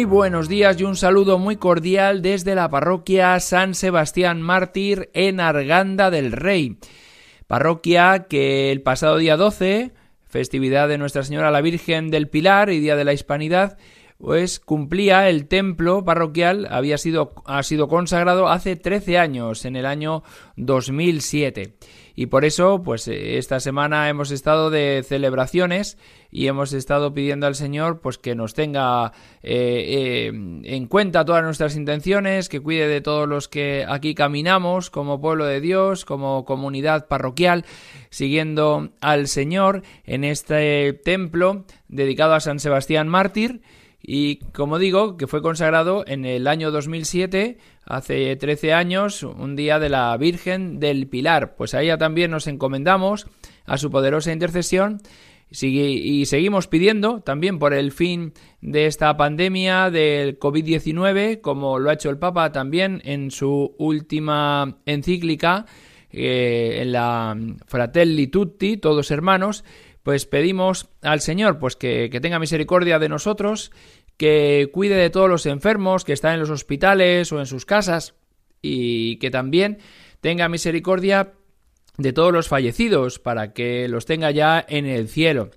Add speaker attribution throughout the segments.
Speaker 1: Muy buenos días y un saludo muy cordial desde la parroquia San Sebastián Mártir en Arganda del Rey. Parroquia que el pasado día 12, festividad de Nuestra Señora la Virgen del Pilar y Día de la Hispanidad, pues cumplía el templo parroquial, había sido, ha sido consagrado hace 13 años, en el año 2007 y por eso pues eh, esta semana hemos estado de celebraciones y hemos estado pidiendo al Señor pues que nos tenga eh, eh, en cuenta todas nuestras intenciones, que cuide de todos los que aquí caminamos como pueblo de Dios, como comunidad parroquial, siguiendo al Señor en este templo dedicado a San Sebastián Mártir y como digo, que fue consagrado en el año 2007, hace 13 años, un día de la Virgen del Pilar. Pues a ella también nos encomendamos, a su poderosa intercesión, y seguimos pidiendo también por el fin de esta pandemia del COVID-19, como lo ha hecho el Papa también en su última encíclica, eh, en la Fratelli Tutti, todos hermanos, pues pedimos al Señor pues que, tenga misericordia de nosotros, que cuide de todos los enfermos que están en los hospitales o en sus casas y que también tenga misericordia de todos los fallecidos para que los tenga ya en el cielo.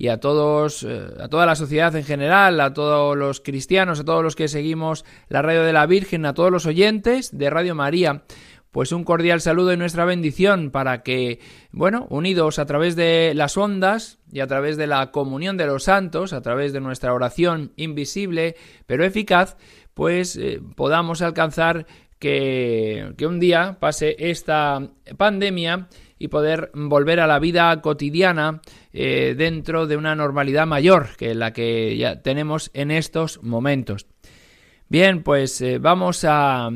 Speaker 1: Y a todos eh, a toda la sociedad en general, a todos los cristianos, a todos los que seguimos la radio de la Virgen, a todos los oyentes de Radio María, pues un cordial saludo y nuestra bendición para que, bueno, unidos a través de las ondas y a través de la comunión de los santos, a través de nuestra oración invisible pero eficaz, pues eh, podamos alcanzar que, un día pase esta pandemia y poder volver a la vida cotidiana eh, dentro de una normalidad mayor que la que ya tenemos en estos momentos. Bien, pues eh, vamos a,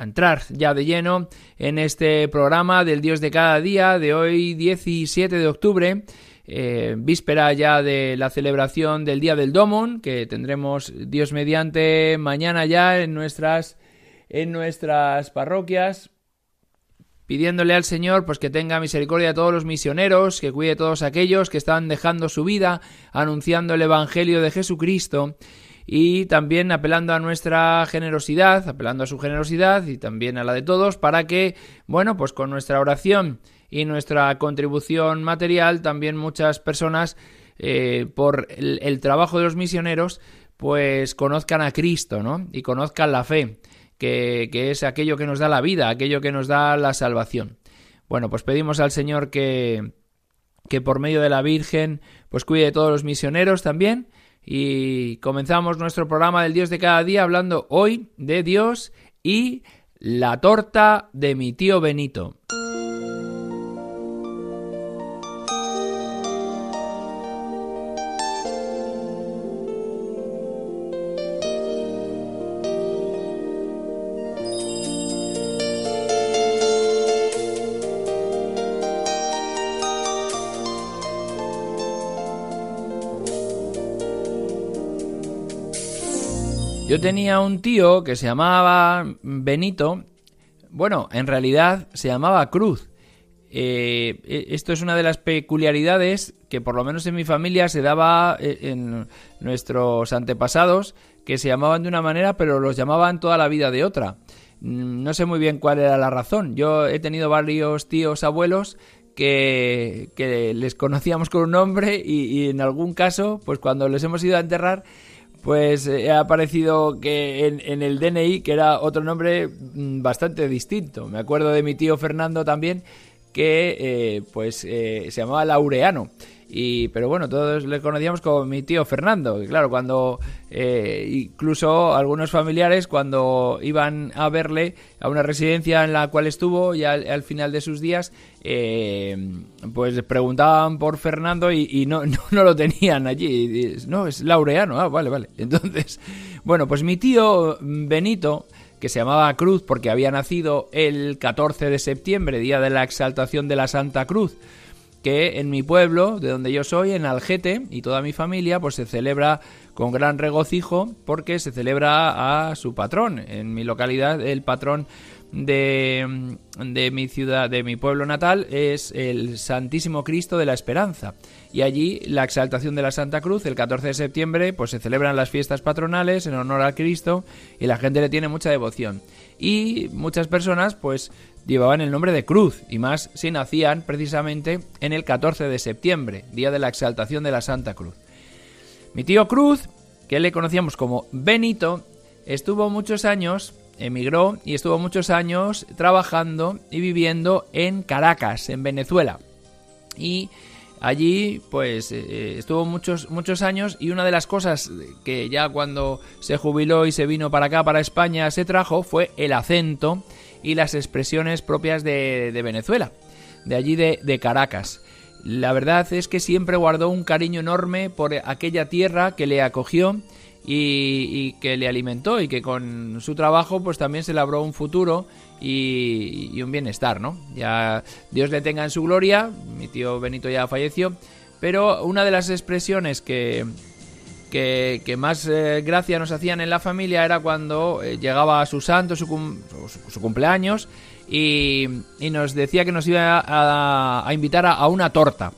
Speaker 1: entrar ya de lleno en este programa del Dios de cada día de hoy 17 de octubre, eh, víspera ya de la celebración del Día del Domon, que tendremos Dios mediante mañana ya en nuestras, en nuestras parroquias, pidiéndole al Señor pues que tenga misericordia de todos los misioneros, que cuide de todos aquellos que están dejando su vida anunciando el Evangelio de Jesucristo y también apelando a nuestra generosidad, apelando a su generosidad y también a la de todos para que, bueno, pues con nuestra oración y nuestra contribución material también muchas personas eh, por el, trabajo de los misioneros pues conozcan a Cristo, ¿no? Y conozcan la fe, que, que es aquello que nos da la vida, aquello que nos da la salvación. Bueno, pues pedimos al Señor que, que por medio de la Virgen pues cuide de todos los misioneros también y comenzamos nuestro programa del Dios de cada día hablando hoy de Dios y la torta de mi tío Benito. Yo tenía un tío que se llamaba Benito, bueno, en realidad se llamaba Cruz. Eh, e, esto es una de las peculiaridades que por lo menos en mi familia se daba eh, en nuestros antepasados, que se llamaban de una manera pero los llamaban toda la vida de otra. Mm, no sé muy bien cuál era la razón. Yo he tenido varios tíos abuelos que, les conocíamos con un nombre y, y en algún caso, pues cuando les hemos ido a enterrar, pues eh, ha aparecido que en, el DNI que era otro nombre mm, bastante distinto. Me acuerdo de mi tío Fernando también que eh, pues eh, se llamaba Laureano. Y, pero bueno, todos le conocíamos como mi tío Fernando. Y claro, cuando eh, incluso algunos familiares cuando iban a verle a una residencia en la cual estuvo ya al, final de sus días, pues preguntaban por Fernando y, no, no, lo tenían allí. no, es Laureano. Ah, vale, vale. Entonces, bueno, pues mi tío Benito que se llamaba Cruz porque había nacido el 14 de septiembre, día de la exaltación de la Santa Cruz, que en mi pueblo, de donde yo soy, en Algete, y toda mi familia, pues se celebra con gran regocijo porque se celebra a su patrón. En mi localidad, el patrón de, de mi ciudad, de mi pueblo natal, es el Santísimo Cristo de la Esperanza y allí la exaltación de la Santa Cruz, el 14 de septiembre, pues se celebran las fiestas patronales en honor al Cristo y la gente le tiene mucha devoción. Y muchas personas pues llevaban el nombre de Cruz y más si nacían precisamente en el 14 de septiembre, día de la exaltación de la Santa Cruz. Mi tío Cruz, que le conocíamos como Benito, estuvo muchos años emigró y estuvo muchos años trabajando y viviendo en Caracas, en Venezuela. Y Allí, pues, eh, eh, estuvo muchos, muchos años y una de las cosas que ya cuando se jubiló y se vino para acá, para España, se trajo fue el acento y las expresiones propias de, Venezuela, de allí de, de Caracas. La verdad es que siempre guardó un cariño enorme por aquella tierra que le acogió y, que le alimentó y que con su trabajo pues también se labró un futuro y, un bienestar, ¿no? Ya Dios le tenga en su gloria, mi tío Benito ya falleció, pero una de las expresiones que, que, más eh, gracia nos hacían en la familia era cuando eh, llegaba a su santo, su, su, cumpleaños, y, nos decía que nos iba a, invitar a una torta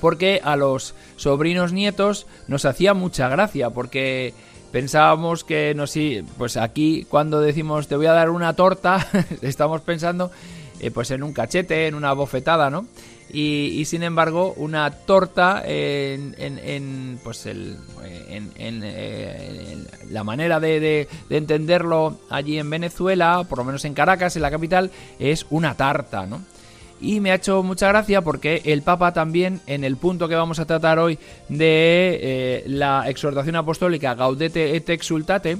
Speaker 1: porque a los sobrinos nietos nos hacía mucha gracia, porque pensábamos que nos pues aquí cuando decimos te voy a dar una torta, estamos pensando eh, pues en un cachete, en una bofetada, ¿no? Y, sin embargo una torta en, en, pues el, en, la manera de, entenderlo allí en Venezuela, por lo menos en Caracas, en la capital, es una tarta, ¿no? Y me ha hecho mucha gracia porque el Papa también en el punto que vamos a tratar hoy de eh, la exhortación apostólica Gaudete et Exultate,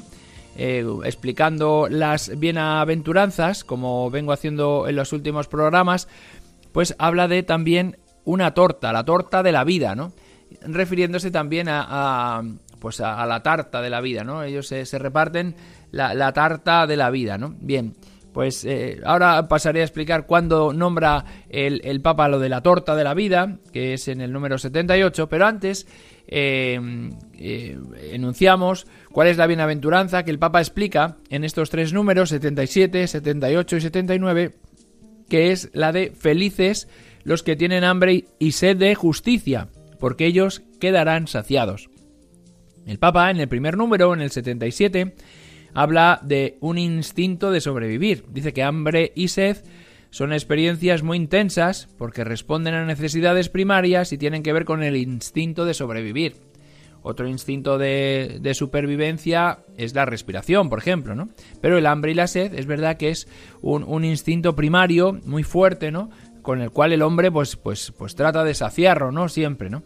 Speaker 1: eh, explicando las bienaventuranzas, como vengo haciendo en los últimos programas, pues habla de también una torta, la torta de la vida, ¿no? Refiriéndose también a, pues a, la tarta de la vida, ¿no? Ellos se, reparten la, la, tarta de la vida, ¿no? Bien. Pues eh, ahora pasaré a explicar cuándo nombra el, Papa lo de la torta de la vida, que es en el número 78, pero antes eh, eh, enunciamos cuál es la bienaventuranza que el Papa explica en estos tres números, 77, 78 y 79, que es la de felices los que tienen hambre y sed de justicia, porque ellos quedarán saciados. El Papa en el primer número, en el 77, habla de un instinto de sobrevivir. Dice que hambre y sed son experiencias muy intensas porque responden a necesidades primarias y tienen que ver con el instinto de sobrevivir. Otro instinto de, supervivencia es la respiración, por ejemplo, ¿no? Pero el hambre y la sed es verdad que es un, instinto primario muy fuerte, ¿no? Con el cual el hombre pues, pues, pues trata de saciarlo, ¿no? Siempre, ¿no?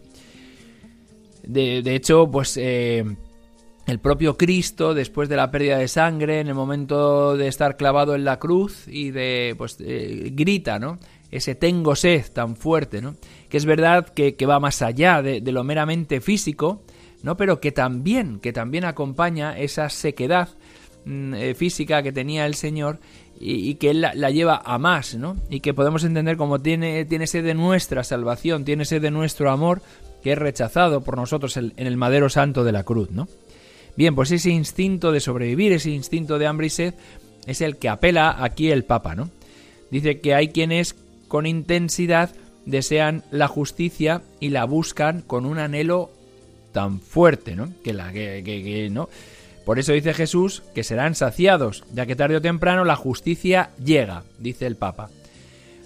Speaker 1: De, hecho, pues eh, el propio Cristo, después de la pérdida de sangre, en el momento de estar clavado en la cruz y de, pues, eh, grita, ¿no? Ese tengo sed tan fuerte, ¿no? Que es verdad que, va más allá de, lo meramente físico, ¿no? Pero que también, que también acompaña esa sequedad mm, eh, física que tenía el Señor y, que Él la, lleva a más, ¿no? Y que podemos entender como tiene, tiene sed de nuestra salvación, tiene sed de nuestro amor, que es rechazado por nosotros en el madero santo de la cruz, ¿no? Bien, pues ese instinto de sobrevivir, ese instinto de hambre y sed, es el que apela aquí el Papa, ¿no? Dice que hay quienes con intensidad desean la justicia y la buscan con un anhelo tan fuerte, ¿no? Que la que, no. Por eso dice Jesús que serán saciados, ya que tarde o temprano la justicia llega, dice el Papa.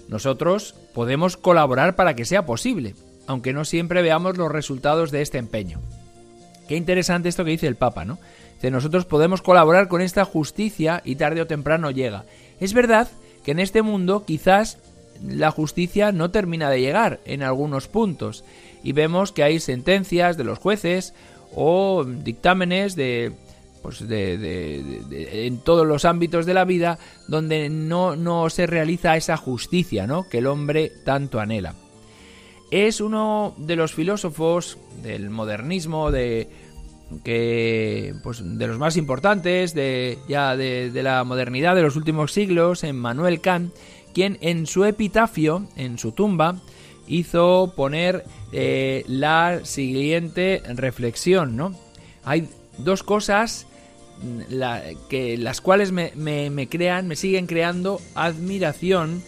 Speaker 1: Nosotros podemos colaborar para que sea posible, aunque no siempre veamos los resultados de este empeño. Qué interesante esto que dice el Papa, ¿no? De nosotros podemos colaborar con esta justicia y tarde o temprano llega. Es verdad que en este mundo quizás la justicia no termina de llegar en algunos puntos y vemos que hay sentencias de los jueces o dictámenes de pues de, en todos los ámbitos de la vida donde no, no se realiza esa justicia ¿no? que el hombre tanto anhela. Es uno de los filósofos del modernismo, de, que, pues, de los más importantes de, ya de, la modernidad de los últimos siglos, en Manuel Kant, quien en su epitafio, en su tumba, hizo poner eh, la siguiente reflexión, ¿no? Hay dos cosas que las cuales me, me, crean, me siguen creando admiración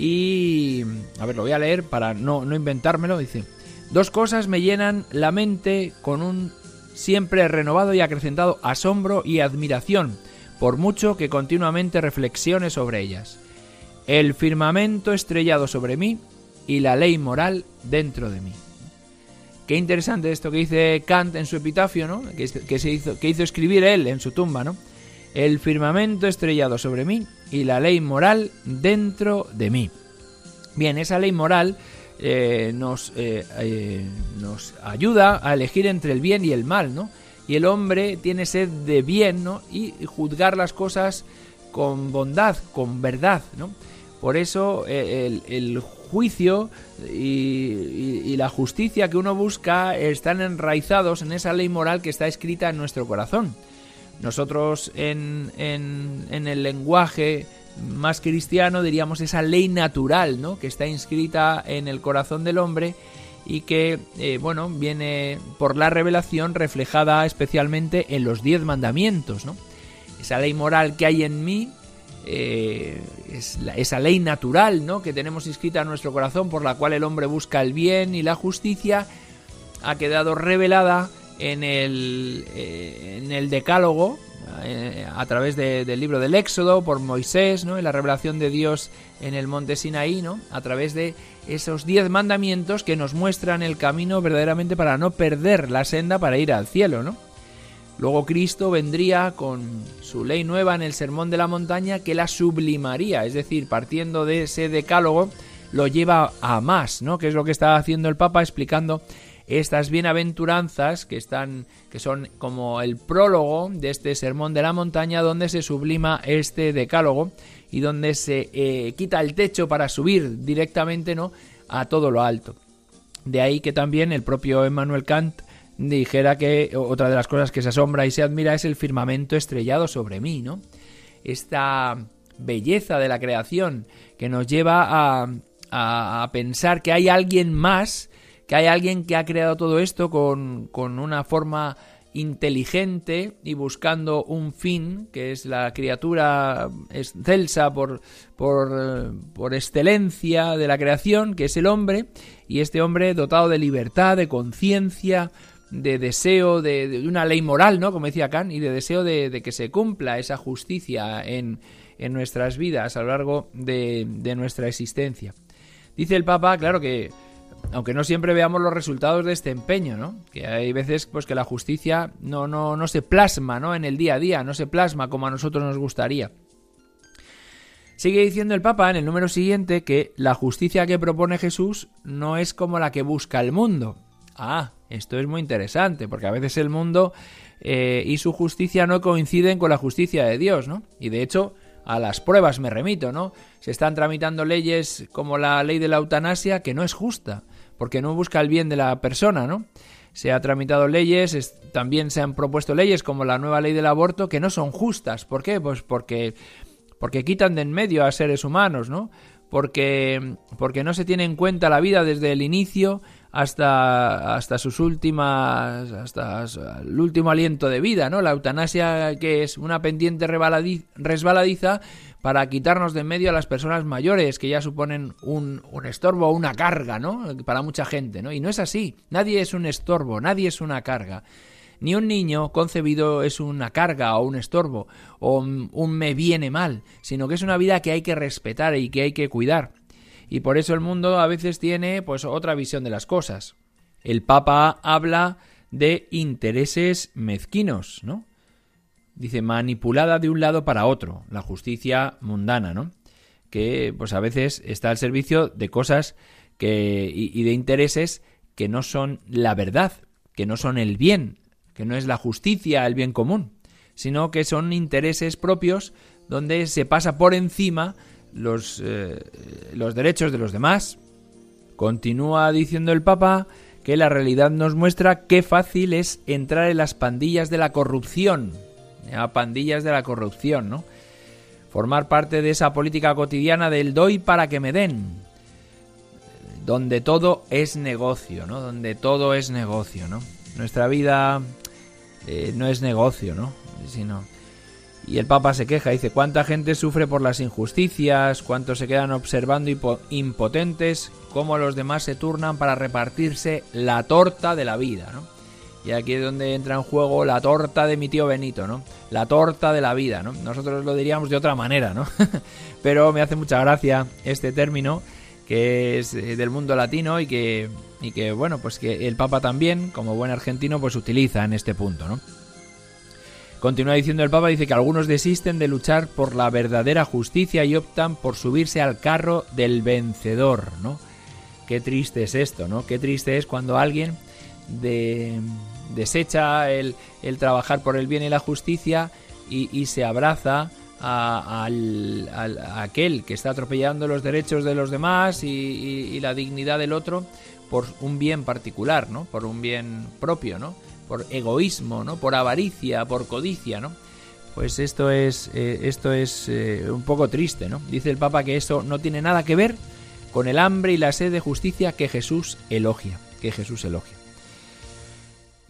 Speaker 1: y... A ver, lo voy a leer para no, no inventármelo. Dice, dos cosas me llenan la mente con un siempre renovado y acrecentado asombro y admiración, por mucho que continuamente reflexione sobre ellas. El firmamento estrellado sobre mí y la ley moral dentro de mí. Qué interesante esto que dice Kant en su epitafio, ¿no? Que, se hizo, que hizo escribir él en su tumba, ¿no? El firmamento estrellado sobre mí y la ley moral dentro de mí. Bien, esa ley moral eh, nos, eh, eh, nos ayuda a elegir entre el bien y el mal, ¿no? Y el hombre tiene sed de bien, ¿no? Y juzgar las cosas con bondad, con verdad, ¿no? Por eso el, el juicio y, la justicia que uno busca están enraizados en esa ley moral que está escrita en nuestro corazón. Nosotros en, en, el lenguaje más cristiano diríamos esa ley natural, ¿no? Que está inscrita en el corazón del hombre y que, eh, bueno, viene por la revelación reflejada especialmente en los diez mandamientos, ¿no? Esa ley moral que hay en mí eh, es esa ley natural ¿no? que tenemos inscrita en nuestro corazón por la cual el hombre busca el bien y la justicia ha quedado revelada en el, eh, en el decálogo eh, a través del libro del Éxodo por Moisés, ¿no? en la revelación de Dios en el monte Sinaí, ¿no? a través de esos diez mandamientos que nos muestran el camino verdaderamente para no perder la senda para ir al cielo, ¿no? Luego Cristo vendría con su ley nueva en el Sermón de la Montaña que la sublimaría, es decir, partiendo de ese decálogo, lo lleva a más, ¿no? Que es lo que está haciendo el Papa explicando estas bienaventuranzas que están que son como el prólogo de este sermón de la montaña donde se sublima este decálogo y donde se eh, quita el techo para subir directamente no a todo lo alto de ahí que también el propio Emmanuel Kant dijera que otra de las cosas que se asombra y se admira es el firmamento estrellado sobre mí, ¿no? Esta belleza de la creación que nos lleva a, a, pensar que hay alguien más, que hay alguien que ha creado todo esto con, con una forma inteligente y buscando un fin, que es la criatura excelsa por, por, por, excelencia de la creación, que es el hombre, y este hombre dotado de libertad, de conciencia, de deseo de, una ley moral, ¿no? Como decía Kant, y de deseo de, que se cumpla esa justicia en, en nuestras vidas a lo largo de, de, nuestra existencia. Dice el Papa, claro que, aunque no siempre veamos los resultados de este empeño, ¿no? Que hay veces pues que la justicia no, no, no se plasma, ¿no? En el día a día, no se plasma como a nosotros nos gustaría. Sigue diciendo el Papa en el número siguiente que la justicia que propone Jesús no es como la que busca el mundo. Ah, esto es muy interesante, porque a veces el mundo eh, y su justicia no coinciden con la justicia de Dios, ¿no? Y de hecho, a las pruebas me remito, ¿no? Se están tramitando leyes como la ley de la eutanasia que no es justa, porque no busca el bien de la persona, ¿no? Se ha tramitado leyes, también se han propuesto leyes como la nueva ley del aborto que no son justas. ¿Por qué? Pues porque porque quitan de en medio a seres humanos, ¿no? Porque porque no se tiene en cuenta la vida desde el inicio hasta, hasta sus últimas, hasta el último aliento de vida, ¿no? La eutanasia que es una pendiente resbaladiza para quitarnos de en medio a las personas mayores que ya suponen un, un estorbo o una carga, ¿no? Para mucha gente, ¿no? Y no es así. Nadie es un estorbo, nadie es una carga. Ni un niño concebido es una carga o un estorbo o un me viene mal, sino que es una vida que hay que respetar y que hay que cuidar y por eso el mundo a veces tiene pues otra visión de las cosas. El Papa habla de intereses mezquinos, ¿no? Dice manipulada de un lado para otro, la justicia mundana, ¿no? que pues a veces está al servicio de cosas que, y, de intereses que no son la verdad, que no son el bien, que no es la justicia, el bien común, sino que son intereses propios donde se pasa por encima los, eh, los derechos de los demás. Continúa diciendo el Papa que la realidad nos muestra qué fácil es entrar en las pandillas de la corrupción. A pandillas de la corrupción, ¿no? Formar parte de esa política cotidiana del doy para que me den. Donde todo es negocio, ¿no? Donde todo es negocio, ¿no? Nuestra vida eh, no es negocio, ¿no? Sino y el Papa se queja, dice, ¿cuánta gente sufre por las injusticias? ¿Cuántos se quedan observando impotentes? ¿Cómo los demás se turnan para repartirse la torta de la vida? ¿no? Y aquí es donde entra en juego la torta de mi tío Benito, ¿no? La torta de la vida, ¿no? Nosotros lo diríamos de otra manera, ¿no? Pero me hace mucha gracia este término que es eh, del mundo latino y que, y que, bueno, pues que el Papa también, como buen argentino, pues utiliza en este punto, ¿no? Continúa diciendo el Papa, dice que algunos desisten de luchar por la verdadera justicia y optan por subirse al carro del vencedor, ¿no? Qué triste es esto, ¿no? Qué triste es cuando alguien desecha el, trabajar por el bien y la justicia y, se abraza a, aquel que está atropellando los derechos de los demás y, y la dignidad del otro por un bien particular, ¿no? Por un bien propio, ¿no? por egoísmo, ¿no? Por avaricia, por codicia, ¿no? Pues esto es, eh, esto es eh, un poco triste, ¿no? Dice el Papa que eso no tiene nada que ver con el hambre y la sed de justicia que Jesús elogia, que Jesús elogia.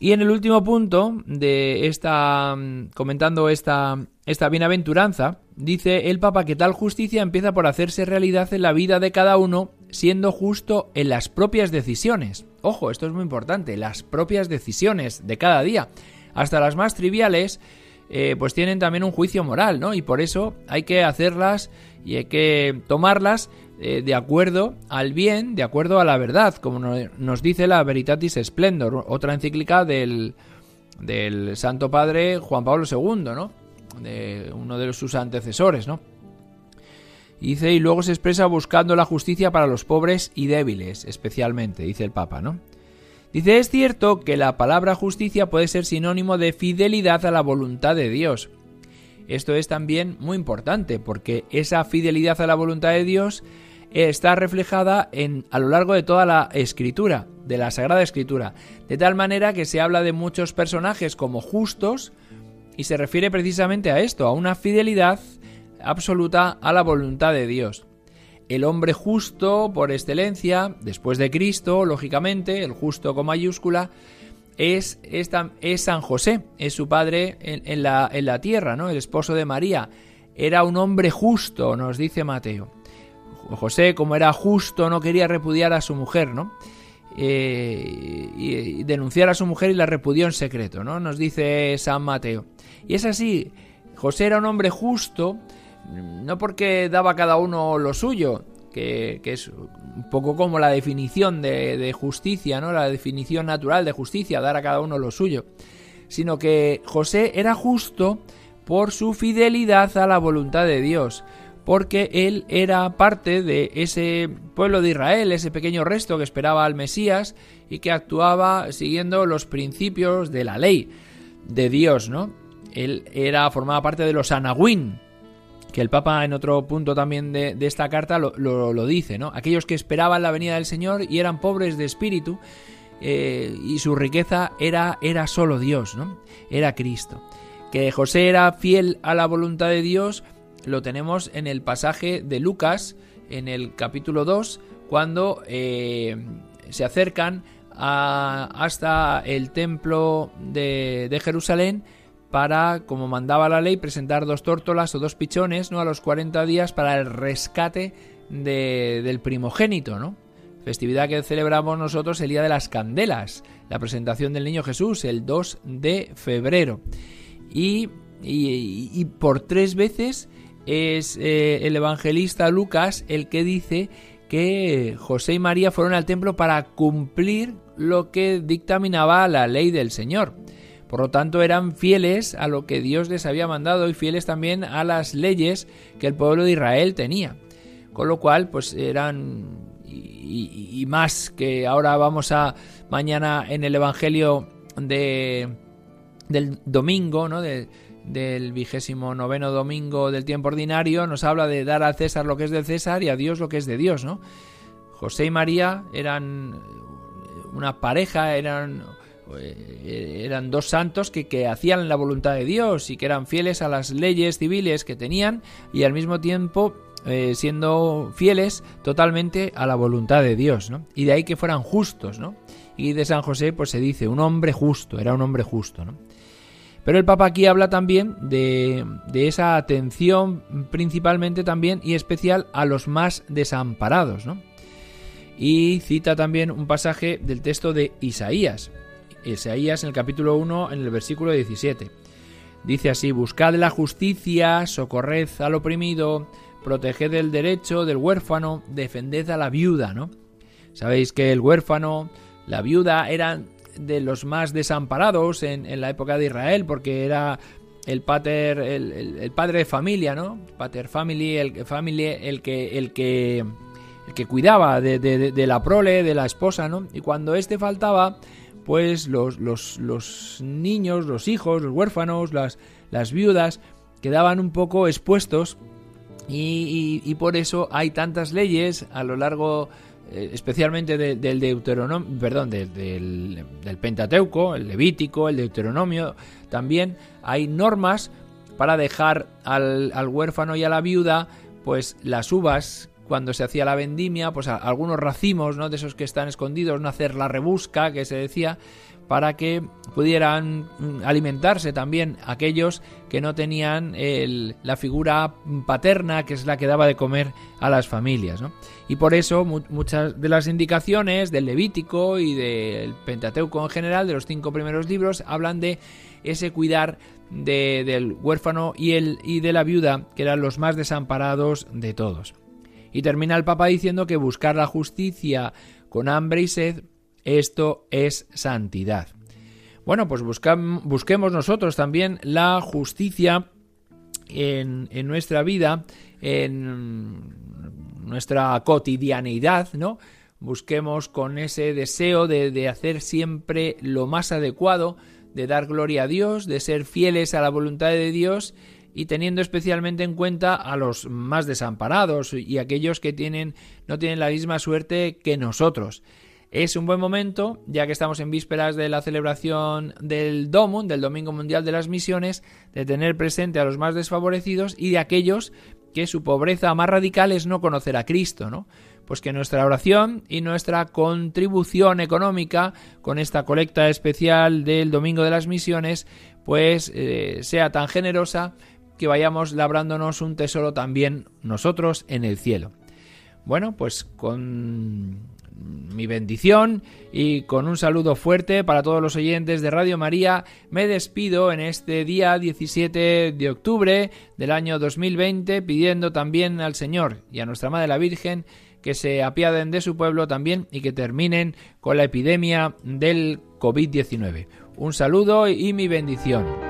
Speaker 1: Y en el último punto de esta, mm, comentando esta, esta bienaventuranza, dice el Papa que tal justicia empieza por hacerse realidad en la vida de cada uno, siendo justo en las propias decisiones. Ojo, esto es muy importante, las propias decisiones de cada día, hasta las más triviales, eh, pues tienen también un juicio moral, ¿no? Y por eso hay que hacerlas y hay que tomarlas eh, de acuerdo al bien, de acuerdo a la verdad, como nos dice la Veritatis Splendor, otra encíclica del, del Santo Padre Juan Pablo II, ¿no? De uno de sus antecesores, ¿no? dice, y luego se expresa buscando la justicia para los pobres y débiles, especialmente, dice el Papa, ¿no? Dice, es cierto que la palabra justicia puede ser sinónimo de fidelidad a la voluntad de Dios. Esto es también muy importante porque esa fidelidad a la voluntad de Dios está reflejada en, a lo largo de toda la escritura, de la Sagrada Escritura, de tal manera que se habla de muchos personajes como justos y se refiere precisamente a esto, a una fidelidad absoluta a la voluntad de Dios. El hombre justo por excelencia, después de Cristo, lógicamente, el justo con mayúscula, es, es San José, es su padre en, la, en la tierra, ¿no? El esposo de María. Era un hombre justo, nos dice Mateo. José, como era justo, no quería repudiar a su mujer, ¿no? Eh, y, denunciar a su mujer y la repudió en secreto, ¿no? Nos dice San Mateo. Y es así, José era un hombre justo, no porque daba cada uno lo suyo, que, es un poco como la definición de, justicia, ¿no? La definición natural de justicia, dar a cada uno lo suyo. Sino que José era justo por su fidelidad a la voluntad de Dios, porque él era parte de ese pueblo de Israel, ese pequeño resto que esperaba al Mesías y que actuaba siguiendo los principios de la ley de Dios, ¿no? Él era formaba parte de los Anahuín, que el Papa en otro punto también de, esta carta lo, dice, ¿no? Aquellos que esperaban la venida del Señor y eran pobres de espíritu eh, y su riqueza era, era solo Dios, ¿no? Era Cristo. Que José era fiel a la voluntad de Dios lo tenemos en el pasaje de Lucas, en el capítulo 2, cuando eh, se acercan hasta el templo de, de Jerusalén para, como mandaba la ley, presentar dos tórtolas o dos pichones ¿no? a los 40 días para el rescate del primogénito, ¿no? Festividad que celebramos nosotros el Día de las Candelas, la presentación del Niño Jesús, el 2 de febrero. Y, y, por tres veces es eh, el evangelista Lucas el que dice que José y María fueron al templo para cumplir lo que dictaminaba la ley del Señor. Por lo tanto, eran fieles a lo que Dios les había mandado y fieles también a las leyes que el pueblo de Israel tenía. con lo cual pues eran y, más que ahora vamos a mañana en el Evangelio de, del domingo, ¿no? Del vigésimo noveno domingo del tiempo ordinario, nos habla de dar al César lo que es del César y a Dios lo que es de Dios, ¿no? José y María eran una pareja, eran, eh, eran dos santos que, que hacían la voluntad de Dios y que eran fieles a las leyes civiles que tenían y al mismo tiempo eh, siendo fieles totalmente a la voluntad de Dios, ¿no? Y de ahí que fueran justos, ¿no? Y de San José, pues se dice, un hombre justo, era un hombre justo, ¿no? Pero el Papa aquí habla también de, esa atención principalmente también y especial a los más desamparados, ¿no? Y cita también un pasaje del texto de Isaías. Isaías en el capítulo 1, en el versículo 17. Dice así, buscad la justicia, socorred al oprimido, proteged el derecho del huérfano, defended a la viuda, ¿no? Sabéis que el huérfano, la viuda eran de los más desamparados en, la época de Israel porque era el pater, el, padre de familia, ¿no? Pater family, el, family, el que, el que, el que cuidaba de, de, la prole, de la esposa, ¿no? Y cuando éste faltaba, pues los, los, los niños, los hijos, los huérfanos, las, las viudas, quedaban un poco expuestos y, por eso hay tantas leyes a lo largo eh, especialmente del Deuteronomio, perdón, del, Pentateuco, el Levítico, el Deuteronomio, también hay normas para dejar al, huérfano y a la viuda, pues las uvas cuando se hacía la vendimia, pues algunos racimos, ¿no? De esos que están escondidos, no hacer la rebusca que se decía, para que pudieran mm, alimentarse también aquellos que no tenían la figura paterna que es la que daba de comer a las familias. Y por eso muchas de las indicaciones del Levítico y del Pentateuco en general, de los cinco primeros libros, hablan de ese cuidar del huérfano y, el, y de la viuda, que eran los más desamparados de todos. Y termina el Papa diciendo que buscar la justicia con hambre y sed esto es santidad. Bueno, pues busquemos nosotros también la justicia en, nuestra vida, en nuestra cotidianeidad, ¿no? Busquemos con ese deseo de, de hacer siempre lo más adecuado, de dar gloria a Dios, de ser fieles a la voluntad de Dios y teniendo especialmente en cuenta a los más desamparados y aquellos que tienen no tienen la misma suerte que nosotros. Es un buen momento, ya que estamos en vísperas de la celebración del DOMUN, del Domingo Mundial de las Misiones, de tener presente a los más desfavorecidos y de aquellos que su pobreza más radical es no conocer a Cristo, ¿no? Pues que nuestra oración y nuestra contribución económica con esta colecta especial del Domingo de las Misiones, pues eh, sea tan generosa que vayamos labrándonos un tesoro también nosotros en el cielo. Bueno, pues con mi bendición y con un saludo fuerte para todos los oyentes de Radio María, me despido en este día 17 de octubre del año 2020 pidiendo también al Señor y a nuestra Madre la Virgen que se apiaden de su pueblo también y que terminen con la epidemia del COVID-19. Un saludo y mi bendición.